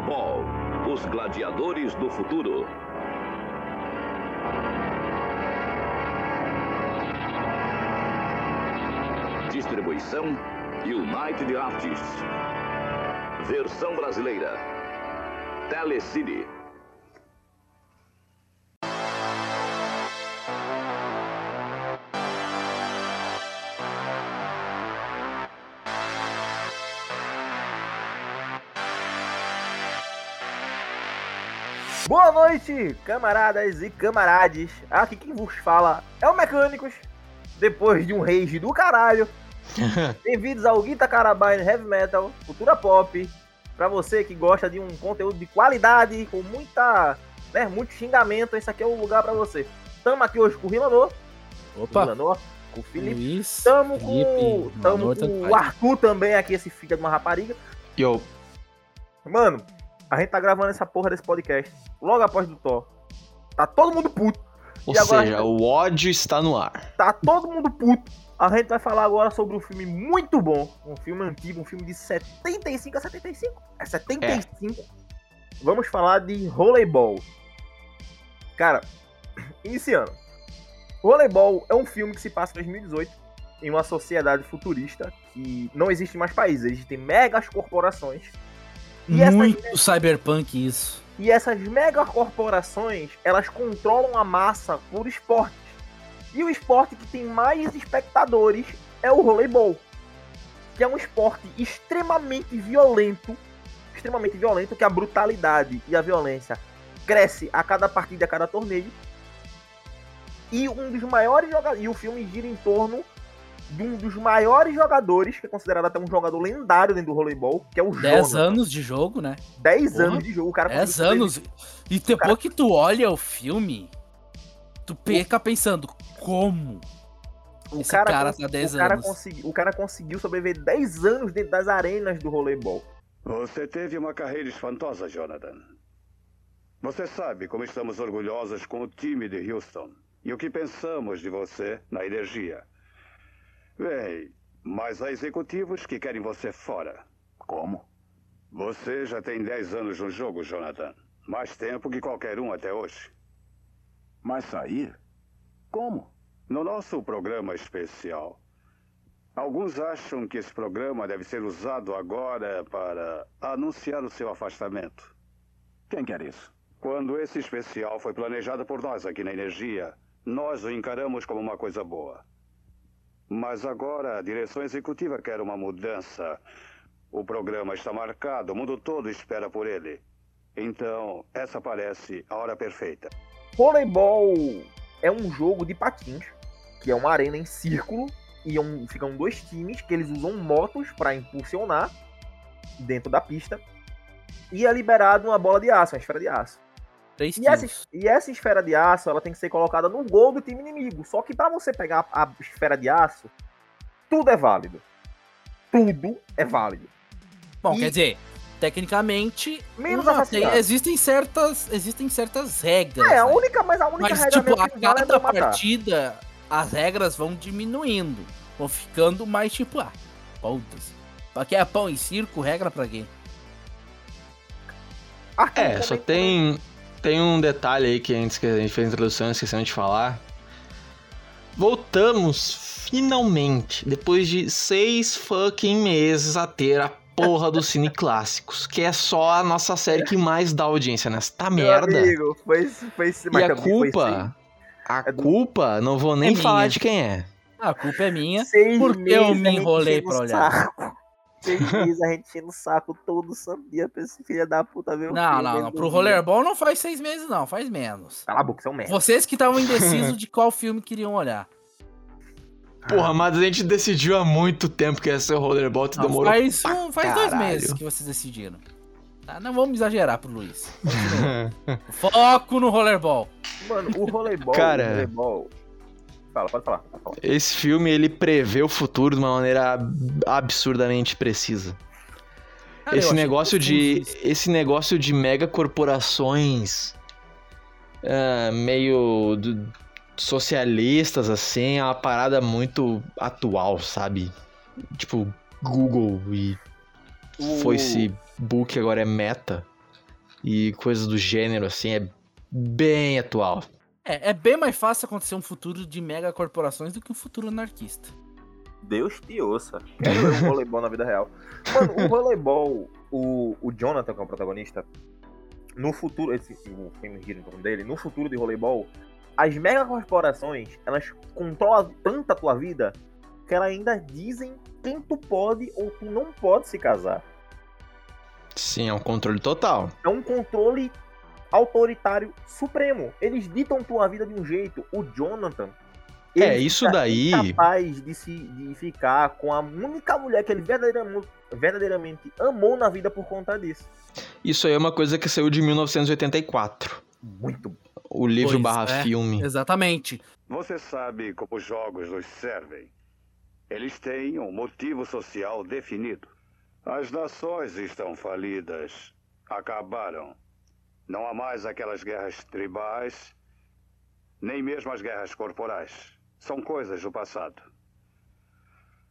Rollerball, os gladiadores do futuro. Distribuição United Artists. Versão brasileira. Telecine. Boa noite, camaradas e camarades. Aqui quem vos fala é o Mecânicos. Depois de um rage do caralho. Bem-vindos ao Guita Carabine Heavy Metal, cultura pop. Pra você que gosta de um conteúdo de qualidade, com muita, né, muito xingamento, esse aqui é o lugar pra você. Tamo aqui hoje com o Rilanor. Opa, Rilanor, com o Felipe. Luiz, Tamo com, Felipe, tamo com o. Arthur também aqui, esse filho de uma rapariga. Yo, Mano, a gente tá gravando essa porra desse podcast logo após do Thor. Tá todo mundo puto. ou agora- seja, o ódio está no ar. Tá todo mundo puto. A gente vai falar agora sobre um filme muito bom. Um filme antigo, um filme de 75 a 75? É 75. Vamos falar de Rollerball. Cara, iniciando. Rollerball é um filme que se passa em 2018 em uma sociedade futurista que não existe mais países, existem megas corporações. E essas muito cyberpunk isso. e essas megacorporações, elas controlam a massa por esportes. E o esporte que tem mais espectadores é o voleibol. Que é um esporte extremamente violento. Extremamente violento, que a brutalidade e a violência cresce a cada partida, a cada torneio. E um dos maiores jogadores. E o filme gira em torno de um dos maiores jogadores, que é considerado até um jogador lendário dentro do voleibol, que é o 10 Jonathan. anos de jogo, né? 10 Porra. anos de jogo. O cara 10 conseguiu anos. E depois que tu olha o filme, tu fica pensando, como? O Esse cara, cara tá 10 o cara anos. Consegui, o cara conseguiu sobreviver 10 anos dentro das arenas do voleibol. Você teve uma carreira espantosa, Jonathan. Você sabe como estamos orgulhosos com o time de Houston e o que pensamos de você na energia. Bem, mas há executivos que querem você fora. Como? Você já tem 10 anos no jogo, Jonathan. Mais tempo que qualquer um até hoje. Mas sair? Como? No nosso programa especial. Alguns acham que esse programa deve ser usado agora para anunciar o seu afastamento. Quem quer isso? Quando esse especial foi planejado por nós aqui na Energia, nós o encaramos como uma coisa boa. Mas agora a direção executiva quer uma mudança. O programa está marcado, o mundo todo espera por ele. Então, essa parece a hora perfeita. Voleibol é um jogo de patins, que é uma arena em círculo, e é um- ficam dois times que eles usam motos para impulsionar dentro da pista. E é liberado uma bola de aço, uma esfera de aço. 3 E essa, e essa esfera de aço, ela tem que ser colocada no gol do time inimigo. Só que para você pegar a esfera de aço, tudo é válido. Tudo é válido. Bom, e- quer dizer, tecnicamente, Menos uma- assassinato. tem- existem certas, existem certas regras. É, a né? única, mas a única Mas, regra tipo, a vale é cada não matar. partida, as regras vão diminuindo. Vão ficando mais, tipo, ah, foda-se. Pra que é pão em circo, regra pra quê? É, só tem, tem um detalhe aí que antes que a gente fez a introdução, esquecemos de falar. Voltamos, finalmente, depois de seis fucking meses a ter a porra do Cine Clássicos, que é só a nossa série que mais dá audiência nesta Meu merda. amigo, foi, foi, E mas a culpa, a É do- culpa, não vou nem É falar minha. de quem é. A culpa é minha. seis, porque eu me enrolei pra olhar. saco. Seis meses a gente enchendo o saco todo santo dia pra esse filho da puta ver o Não, filme, não, não. Pro rollerball não faz seis meses, não. Faz menos. Cala a boca, um merda. Vocês que estavam indecisos de qual filme queriam olhar. Porra, mas a gente decidiu há muito tempo que ia ser o Rollerball, tu Não, demorou faz pra um, faz dois meses que vocês decidiram. Tá, não vamos exagerar pro Luiz. Foco no rollerball. Mano, o voleibol, Cara. o voleibol... Fala, pode falar, pode falar. Esse filme, ele prevê o futuro de uma maneira ab- absurdamente precisa. Cara, esse negócio de esse negócio de mega corporações ah, meio do- socialistas assim é uma parada muito atual, sabe? Tipo Google e O- Facebook agora é Meta. e coisas do gênero, assim, é bem atual. É, é bem mais fácil acontecer um futuro de mega corporações do que um futuro anarquista. Deus te ouça. Quero ver o voleibol na vida real. Mano, o voleibol, o, o Jonathan, que é o protagonista, no futuro, esse, o filme gira em torno dele, no futuro de voleibol, as megacorporações, elas controlam tanto a tua vida que elas ainda dizem quem tu pode ou tu não pode se casar. Sim, é um controle total. É um controle autoritário supremo. Eles ditam tua vida de um jeito. O Jonathan. É, isso daí- incapaz de, se, de ficar com a única mulher que ele verdadeiramente, verdadeiramente amou na vida por conta disso. Isso aí é uma coisa que saiu de 1984. Muito. O livro Pois barra é. filme. Exatamente. Você sabe como os jogos nos servem. Eles têm um motivo social definido. As nações estão falidas. Acabaram. Não há mais aquelas guerras tribais, nem mesmo as guerras corporais. São coisas do passado.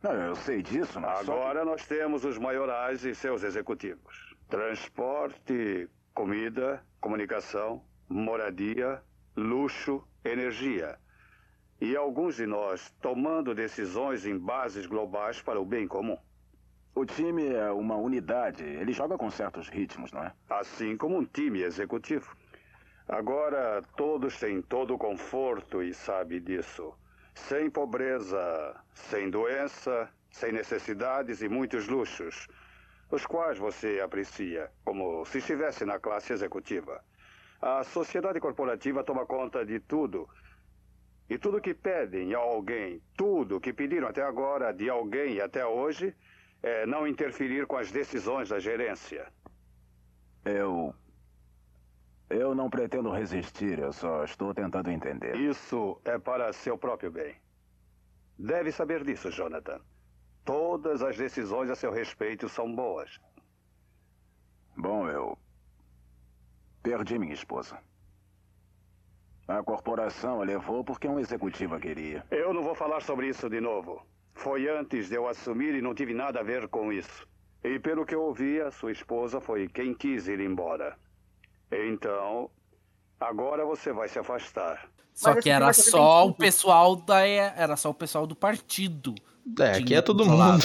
Não, eu sei disso, mas Agora nós temos os maiorais e seus executivos. Transporte, comida, comunicação, moradia, luxo, energia. E alguns de nós tomando decisões em bases globais para o bem comum. O time é uma unidade. Ele joga com certos ritmos, não é? Assim como um time executivo. Agora todos têm todo o conforto e sabe disso. Sem pobreza, sem doença, sem necessidades e muitos luxos, os quais você aprecia, como se estivesse na classe executiva. A sociedade corporativa toma conta de tudo. E tudo que pedem a alguém, tudo que pediram até agora de alguém até hoje, é não interferir com as decisões da gerência. Eu. Eu não pretendo resistir, eu só estou tentando entender. Isso é para seu próprio bem. Deve saber disso, Jonathan. Todas as decisões a seu respeito são boas. Bom, eu. Perdi minha esposa. A corporação a levou porque um executivo a queria. Eu não vou falar sobre isso de novo. Foi antes de eu assumir e não tive nada a ver com isso. E pelo que eu ouvi, a sua esposa foi quem quis ir embora. Então, agora você vai se afastar. Só que filme era só o 75. pessoal da era só o pessoal do partido. É, aqui é todo mundo.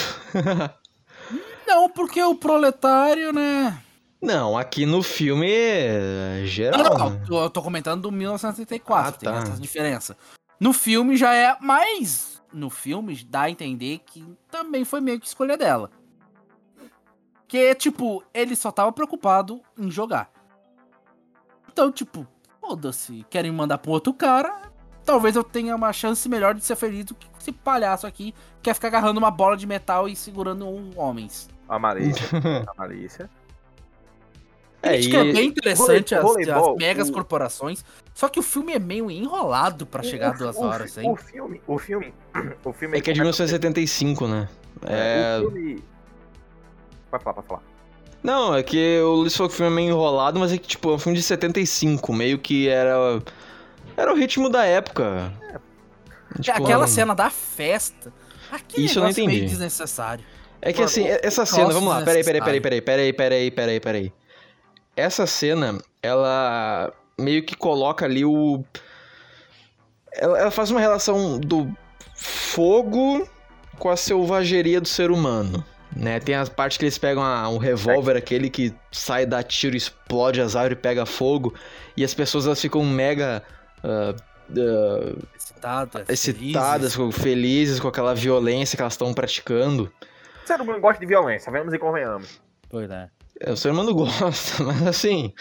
Não, porque o proletário, né? Não, aqui no filme é Não, geral. não, não. né? Eu, eu tô comentando do 1974, Ah, tem tá. essa diferença. No filme já é, mas no filme dá a entender que também foi meio que escolha dela. Que, tipo, ele só tava preocupado em jogar. Então, tipo, foda-se, querem me mandar pro outro cara, talvez eu tenha uma chance melhor de ser feliz do que esse palhaço aqui que quer ficar agarrando uma bola de metal e segurando um homens. A malícia. a malícia. É, Acho que é bem interessante as, as megas o- corporações. Só que o filme é meio enrolado pra chegar a O- duas o- horas, hein? O filme. O filme. O filme É que é de começa- 1975, né? É. O filme. Pode falar, pode falar. Não, é que o Luiz falou que o filme é meio enrolado, mas é que, tipo, é um filme de 75, meio que era. Era o ritmo da época. Tipo, Aquela um- cena da festa. Aquele Isso eu não negócio meio entendi. desnecessário. É que Mano, assim, essa cena, vamos lá, peraí, peraí, peraí, peraí, peraí, peraí, peraí, peraí. Essa cena, ela meio que coloca ali o. Ela, ela faz uma relação do fogo com a selvageria do ser humano. Né? Tem as partes que eles pegam a- um revólver, aquele que sai, dá tiro, explode as árvores e pega fogo. E as pessoas elas ficam mega ah, ah, Excitadas. excitadas, felizes. com- felizes com aquela violência que elas estão praticando. O ser humano gosta de violência, vemos e convenhamos. Pois é. É, O ser humano gosta, mas assim.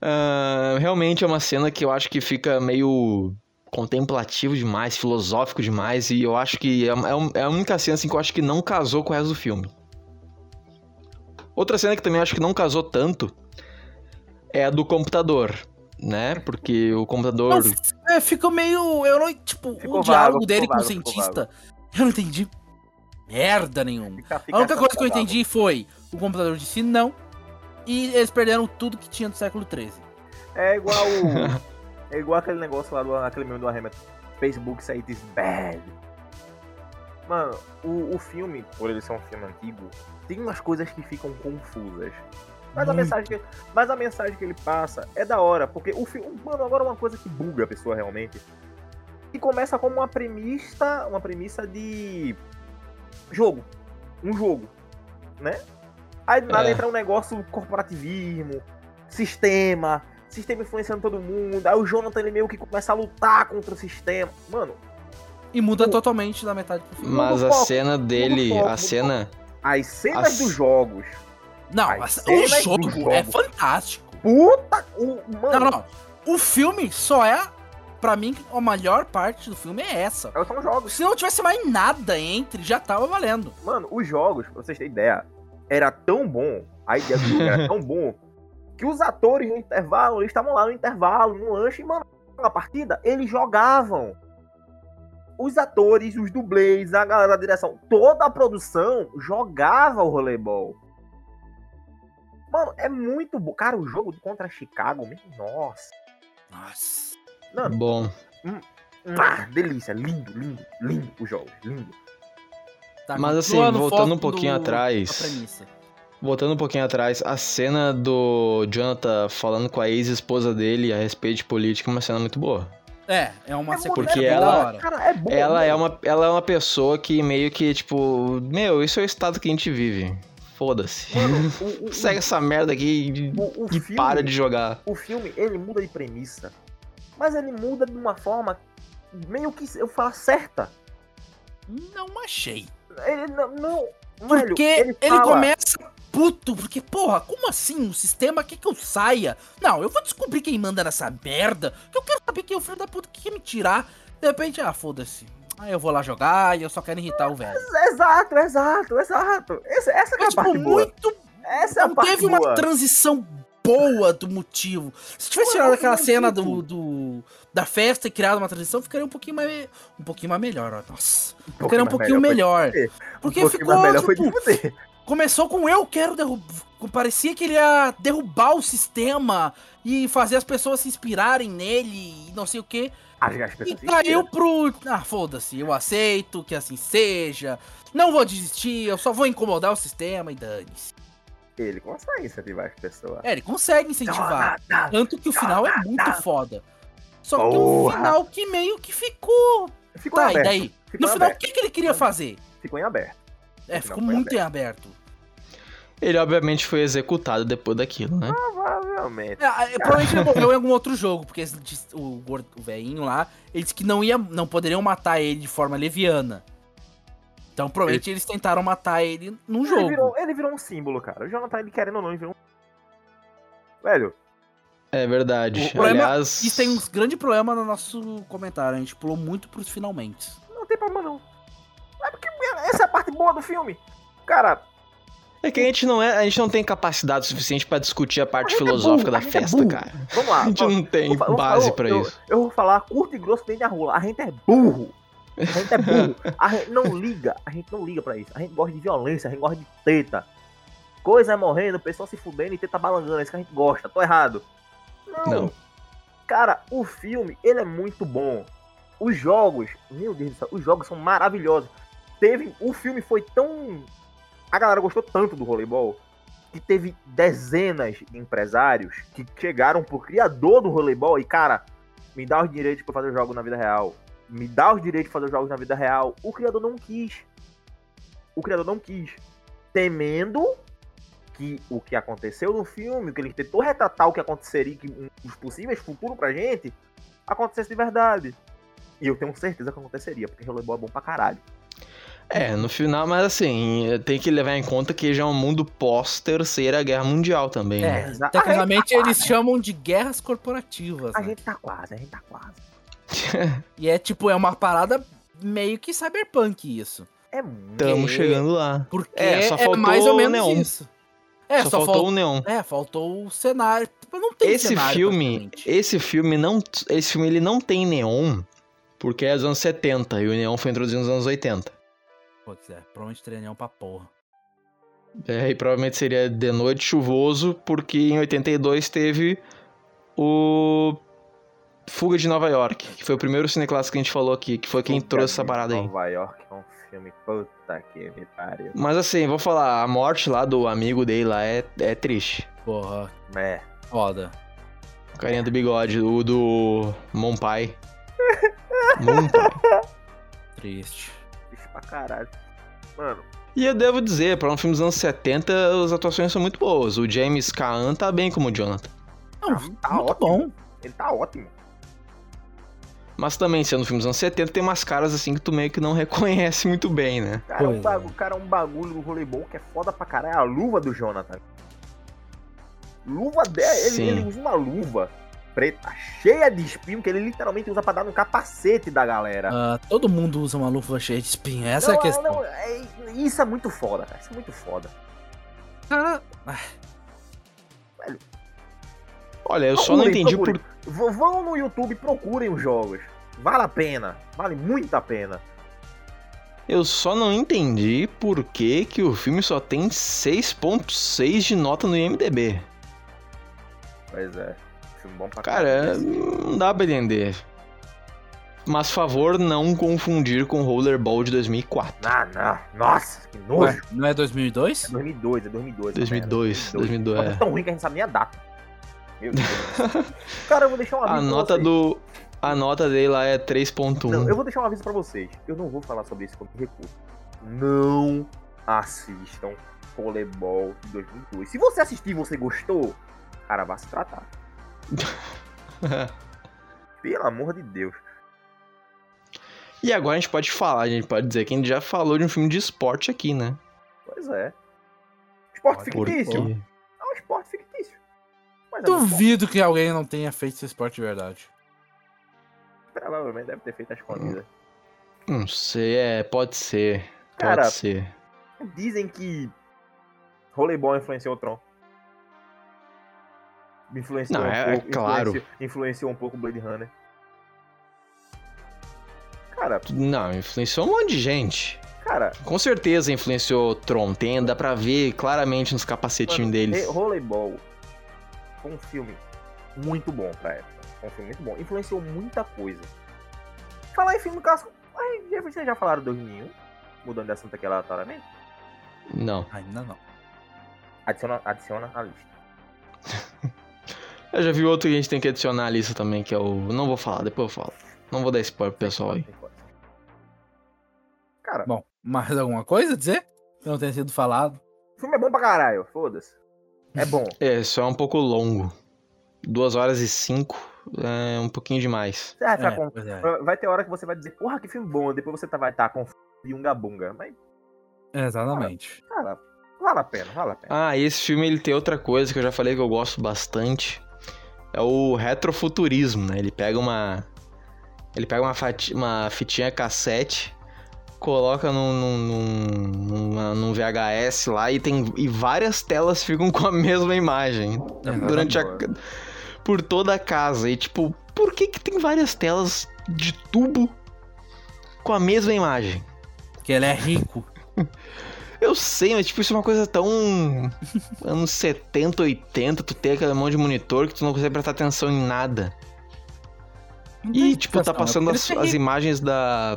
ah, realmente é uma cena que eu acho que fica meio contemplativo demais, filosófico demais, e eu acho que é, é é a única cena assim, que eu acho que não casou com o resto do filme. Outra cena que também acho que não casou tanto é a do computador, né? Porque o computador. Não, é, fica meio. Eu não, tipo, Ficou o diálogo vago, dele ficou com o vago, ficou cientista. Eu não entendi merda nenhuma. Fica- fica A única coisa que eu entendi foi: o computador disse não. E eles perderam tudo que tinha do século XIII. É igual o. é igual aquele negócio lá do aquele meme do arremeto. Facebook say it is bad. Mano, o, o filme, por ele ser um filme antigo, tem umas coisas que ficam confusas. Mas a, mensagem que, mas a mensagem que ele passa é da hora, porque o filme. Mano, agora uma coisa que buga a pessoa realmente. Que começa como uma premissa. Uma premissa de. jogo. Um jogo. Né? Aí do nada É. entra um negócio corporativismo, sistema, sistema influenciando todo mundo. Aí o Jonathan ele meio que começa a lutar contra o sistema. Mano, E muda O- totalmente da metade pro filme. Mas a foco, cena dele, foco, a cena. as cenas As- dos jogos. Não, As o jogo jogo. é fantástico. Puta! O, mano, Não, não. O filme só é. Pra mim, a melhor parte do filme é essa. são jogos. Se não tivesse mais nada entre, já tava valendo. Mano, os jogos, pra vocês terem ideia, era tão bom, a ideia do jogo era tão bom, que os atores no intervalo, eles estavam lá no intervalo, no lanche, e, mano, na partida, eles jogavam. Os atores, os dublês, a galera da direção, toda a produção jogava o rollerball. Mano, é muito bom. Cara, o jogo contra Chicago, meu, nossa. Nossa. Mano, Bom. ah, delícia, lindo, lindo, lindo os jogos, lindo. Tá, Mas assim, voltando um pouquinho do- atrás. Voltando um pouquinho atrás, a cena do Jonathan falando com a ex-esposa dele a respeito de política é uma cena muito boa. É, é uma É sequência Porque ela- da hora. Cara, é bom. Ela é, uma, ela é uma pessoa que meio que, tipo, meu, isso é o estado que a gente vive. Foda-se. Segue essa merda aqui e, o, o e filme, para de jogar. o filme, ele muda de premissa. Mas ele muda de uma forma meio que eu falo certa. Não achei. Ele não. não Porque ele, fala- começa puto, porque, porra, como assim? O sistema quer que eu saia? Não, eu vou descobrir quem manda nessa merda. Que eu quero saber quem é o filho da puta que quer me tirar. De repente, ah, foda-se. Aí eu vou lá jogar e eu só quero irritar o velho. Exato, exato, exato. Essa, essa que é a tipo, parte boa. muito. Essa é a Não parte teve uma boa. transição boa do motivo. Se tivesse tirado aquela cena do, do- da festa e criado uma transição, ficaria um pouquinho mais. Um pouquinho mais melhor, ó. Nossa. Ficaria um pouquinho melhor. fuder. Porque um ficou, mais melhor foi de tipo. Começou com eu quero derrubar. Parecia que ele ia derrubar o sistema e fazer as pessoas se inspirarem nele e não sei o que. As E caiu pro. Ah, foda-se, eu aceito que assim seja. Não vou desistir, eu só vou incomodar o sistema e dane-se. Ele consegue incentivar as pessoas. É, ele consegue incentivar. Jonathan, Tanto que o final é muito foda. Só que um Porra. final que meio que ficou. Ficou Tá, em e aberto. daí? Ficou No em final, o aberto. que, que ele queria fazer? Ficou em aberto. É, ficou muito em aberto. Ele obviamente foi executado depois daquilo, né? Provavelmente. É, é, provavelmente ele morreu em algum outro jogo, porque o, o velhinho lá, ele disse que não, ia, não poderiam matar ele de forma leviana. Então provavelmente eles tentaram matar ele num Ele jogo. virou, ele virou um símbolo, cara. O Jonathan, ele querendo ou não, ele virou um. Velho, É verdade. O problema- Aliás, Isso tem um grande problema no nosso comentário, a gente pulou muito pros finalmente. não tem problema não. É porque essa é a parte boa do filme. Cara, é que a gente não é, a gente não tem capacidade suficiente pra discutir a parte A gente é filosófica burro, da é festa, burro. cara. vamos lá. A gente não tem Vou base falar- pra eu, isso. Eu vou falar curto e grosso dentro da rua. A gente é burro. A gente é burro. A gente não liga. A gente não liga pra isso. A gente gosta de violência, a gente gosta de teta. Coisa morrendo, pessoa se fudendo e teta balangando. É isso que a gente gosta. Tô errado. Não. Não. Cara, o filme, ele é muito bom. Os jogos, meu Deus do céu, os jogos são maravilhosos. Teve, o filme foi tão a galera gostou tanto do voleibol que teve dezenas de empresários que chegaram pro criador do voleibol e, cara, me dá os direitos pra fazer jogos na vida real. Me dá os direitos de fazer jogos na vida real. O criador não quis. O criador não quis. Temendo que o que aconteceu no filme, que ele tentou retratar o que aconteceria, que um- os possíveis futuros pra gente, acontecesse de verdade. E eu tenho certeza que aconteceria, porque voleibol é bom pra caralho. É, no final, mas assim, tem que levar em conta que já é um mundo pós-terceira guerra mundial também, né? É, exa- tecnicamente tá eles chamam de guerras corporativas. A né? gente tá quase, a gente tá quase. E é tipo, é uma parada meio que cyberpunk isso. É muito. Tamo chegando lá. Porque É, só é faltou mais ou o menos neon. isso. É, só, só, faltou faltou o neon. É, faltou o cenário. Tipo, Não tem Esse cenário, filme, esse filme não, esse filme ele não tem neon, porque é dos anos 70 e o neon foi introduzido nos anos 80. Pô, quiser, provavelmente teria neon pra porra. É, e provavelmente seria de noite chuvoso, porque em 82 teve o Fuga de Nova York, que foi o primeiro cineclássico que a gente falou aqui, que foi quem Puta trouxe essa parada aí. Nova York é um filme puta que me pariu. Mas assim, vou falar, a morte lá do amigo dele lá é, é triste. Porra, É. foda. Carinha do bigode, o do Monpai. Monpai. Triste. Triste pra caralho. Mano, E eu devo dizer, pra um filme dos anos 70, as atuações são muito boas. O James Caan tá bem como o Jonathan. Não, tá muito ótimo. bom. ele tá ótimo. Mas também, sendo um filme dos anos 70, tem umas caras assim que tu meio que não reconhece muito bem, né? Cara, é um Pois é. cara, é um bagulho do voleibol que é foda pra caralho. É a luva do Jonathan. Luva dele, ele, ele usa uma luva preta, cheia de espinho, que ele literalmente usa pra dar no capacete da galera. Ah, todo mundo usa uma luva cheia de espinho, essa é a Não, questão. não, é- isso é muito foda, cara. Isso é muito foda. Cara, Olha, eu só não entendi por. Vão no YouTube e procurem os jogos. Vale a pena. Vale muito a pena. Eu só não entendi por que, que o filme só tem 6.6 de nota no IMDB. Pois é. Filme bom pra Cara, caralho. não dá pra entender. Mas favor não confundir com Rollerball de 2004. Ah, não. Nossa, que nojo. ué, não é 2002? É 2002, é 2002. essa 2002, merda, 2002, Mas é. é tão ruim que a gente sabe nem a data. Meu Deus. Cara, eu vou deixar um aviso A pra nota vocês. do. A nota dele lá é 3.1. Não, eu vou deixar um aviso pra vocês. Eu não vou falar sobre isso como recurso. Não assistam Rollerball de 2002. Se você assistir e você gostou, cara, vá se tratar. Pelo amor de Deus. e agora a gente pode falar, a gente pode dizer que a gente já falou de um filme de esporte aqui, né? Pois é. Esporte Pode, fictício. Porque... Mas é. Duvido que alguém não tenha feito esse esporte de verdade. Provavelmente deve ter feito as escondida. Não sei, é, pode ser. Pode Cara, ser. Dizem que Rollerball influenciou o Tron. Influenciou Não, um é- é pouco, claro. Influenciou, influenciou um pouco o Blade Runner. Cara, Não, influenciou um monte de gente. cara, Com certeza influenciou Tron. Tem, dá pra ver claramente nos capacetinhos mano, deles. Rollerball foi um filme muito bom pra época. Foi um filme muito bom. Influenciou muita coisa. Falar em filme clássico. Ai, já- vocês já falaram do 2001? Mudando de assunto aqui aleatoriamente? Não. Ainda não. Adiciona, adiciona a lista. Eu já vi outro que a gente tem que adicionar à lista também, que é o. Não vou falar, depois eu falo. Não vou dar spoiler pro pessoal aí. Cara, Bom, mais alguma coisa a dizer? Que não tenha sido falado. o filme é bom pra caralho, foda-se. É bom. É, só é um pouco longo. Duas horas e cinco é um pouquinho demais. Vai, ficar É, com- é. vai ter hora que você vai dizer, porra, que filme bom. Depois você tá- vai estar com de unga bunga. Mas, Exatamente. cara, vale a pena, vale a pena. Ah, e esse filme ele tem outra coisa que eu já falei que eu gosto bastante. É o retrofuturismo, né? Ele pega uma. Ele pega uma, fati- uma fitinha cassete, coloca num, num, num, num VHS lá e tem. E várias telas ficam com a mesma imagem. durante a. Por toda a casa. E tipo, por que, que tem várias telas de tubo com a mesma imagem? Que ele é rico. Eu sei, mas tipo, isso é uma coisa tão. anos 70, 80, tu tem aquele monte de monitor que tu não consegue prestar atenção em nada. Não E, tipo, tá explicação, é passando as, é as imagens da.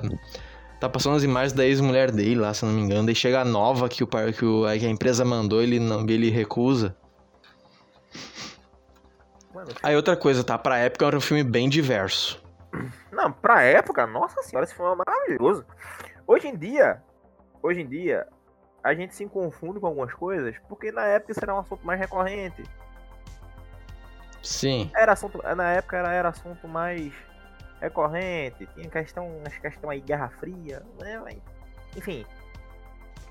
Tá passando as imagens da ex-mulher dele lá, se não me engano. Daí chega a nova que, o, que, o, que a empresa mandou, ele não ele recusa. Mano, Aí outra coisa, tá? Pra época era um filme bem diverso. não, pra época, nossa senhora, esse filme é maravilhoso. Hoje em dia, hoje em dia, a gente se confunde com algumas coisas, porque na época isso era um assunto mais recorrente. Sim. Era assunto, na época era, era assunto mais recorrente, tinha questão, as questão aí, Guerra Fria, né? Enfim,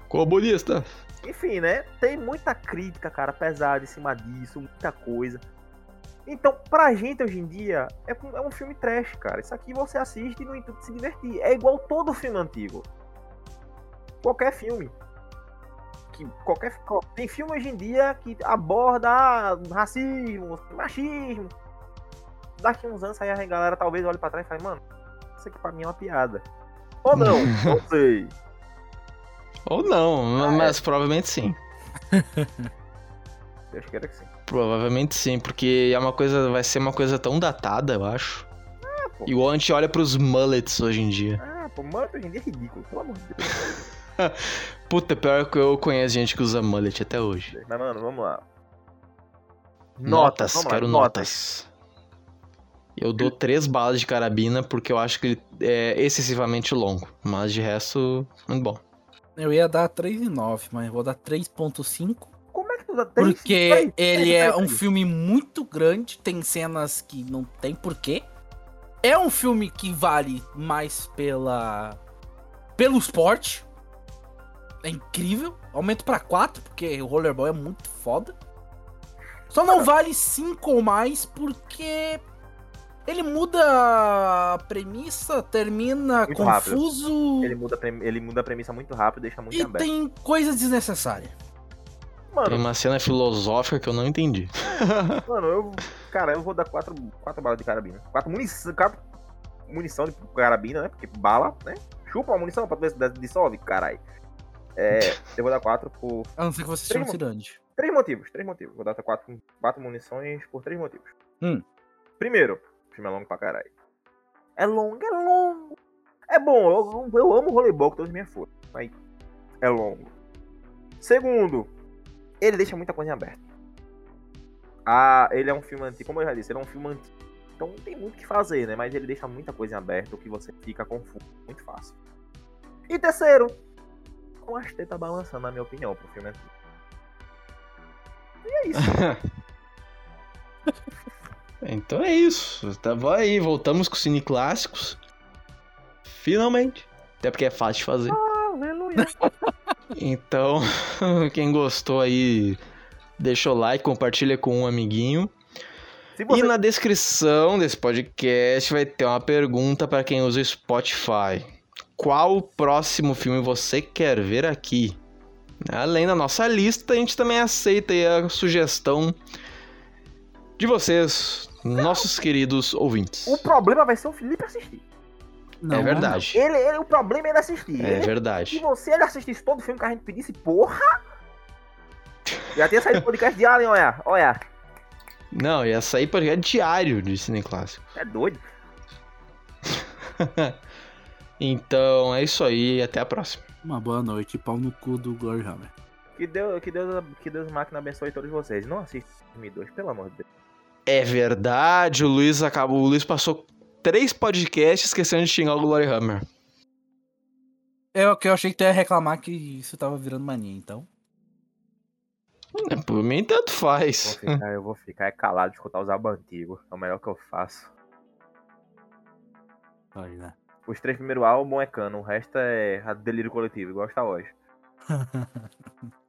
Comunista. Enfim, né? Tem muita crítica, cara, pesada em cima disso, muita coisa. Então, pra gente hoje em dia, é, um- é um filme trash, cara. Isso aqui você assiste no intuito de se divertir. É igual todo filme antigo. Qualquer filme. Que, qualquer, qual- tem filme hoje em dia que aborda ah, racismo, machismo. Daqui uns anos aí a galera talvez olhe pra trás e fale, mano, isso aqui pra mim é uma piada. Ou não, não sei. Ou não, Ah, mas provavelmente sim. Deus queira que sim. Provavelmente sim, porque é uma coisa, vai ser uma coisa tão datada, eu acho. pô. Igual a gente olha pros mullets hoje em dia. Ah, pô, mano, hoje em dia é ridículo, pelo amor de Deus. Puta, pior que eu conheço gente que usa mullet até hoje. Mas, mano, vamos lá. Notas, vamos lá, quero notas. Eu dou três balas de carabina porque eu acho que ele é excessivamente longo. Mas de resto, muito bom. Eu ia dar 3,9, mas eu vou dar 3,5. Como é que tu dá três- Porque três- ele três- é três- um filme muito grande, tem cenas que não tem porquê. É um filme que vale mais pela pelo esporte. É incrível. Aumento pra 4, porque o Rollerball é muito foda. Só não vale 5 ou mais porque ele muda a premissa, termina Muito rápido. confuso Ele muda, ele muda a premissa muito rápido, deixa muito e aberto. tem coisas desnecessárias. Mano, Tem uma cena filosófica que eu não entendi. Mano, eu. Cara, eu vou dar quatro, quatro balas de carabina. Quatro munição, quatro munição de carabina, né? Porque bala, né? Chupa uma munição pra ver se dissolve, caralho. É, eu vou dar quatro por. A não ser que você chame Cirande. Três motivos, três motivos. Vou dar quatro, quatro munições por três motivos. Hum. Primeiro, filme é longo pra caralho. É longo, é longo. É bom, eu, eu amo rollerball com todas as minhas forças. Mas é longo. Segundo, ele deixa muita coisa em aberto. Ah, ele é um filme antigo, como eu já disse, ele é um filme antigo. Então não tem muito o que fazer, né? Mas ele deixa muita coisa em aberto que você fica confuso muito fácil. E terceiro, com as tetas balançando, na minha opinião, pro filme antigo. E é isso. Então é isso. Tava aí, voltamos com os cine clássicos. Finalmente. Até porque é fácil de fazer. Aleluia. Então, quem gostou aí, deixa o like, compartilha com um amiguinho. Você E na descrição desse podcast vai ter uma pergunta para quem usa o Spotify. Qual o próximo filme você quer ver aqui? Além da nossa lista, a gente também aceita a sugestão de vocês, nossos queridos ouvintes. O problema vai ser o Felipe assistir. Não, é verdade. Ele, ele, o problema é ele assistir. É Ele- Se verdade. você ele assistisse todo o filme que a gente pedisse, porra! Já tinha saído do podcast de Alien, olha, olha. Não, ia sair porque é diário de Cine Clássico. É doido. Então é isso aí, até a próxima. Uma boa noite, pau no cu do Glory Hammer. Que Deus, que Deus, que Deus máquina abençoe todos vocês. Não assista o filme 2, pelo amor de Deus. É verdade, o Luiz acabou. O Luiz passou três podcasts esquecendo de xingar o Glory Hammer. É o que eu achei que tu ia reclamar que isso tava virando mania, então. É, Por mim, tanto Vou faz. ficar, eu vou ficar calado de escutar os abos antigos. É o melhor que eu faço. Olha, né? Os três primeiros álbuns é cano, o resto é delírio coletivo, igual Star Wars.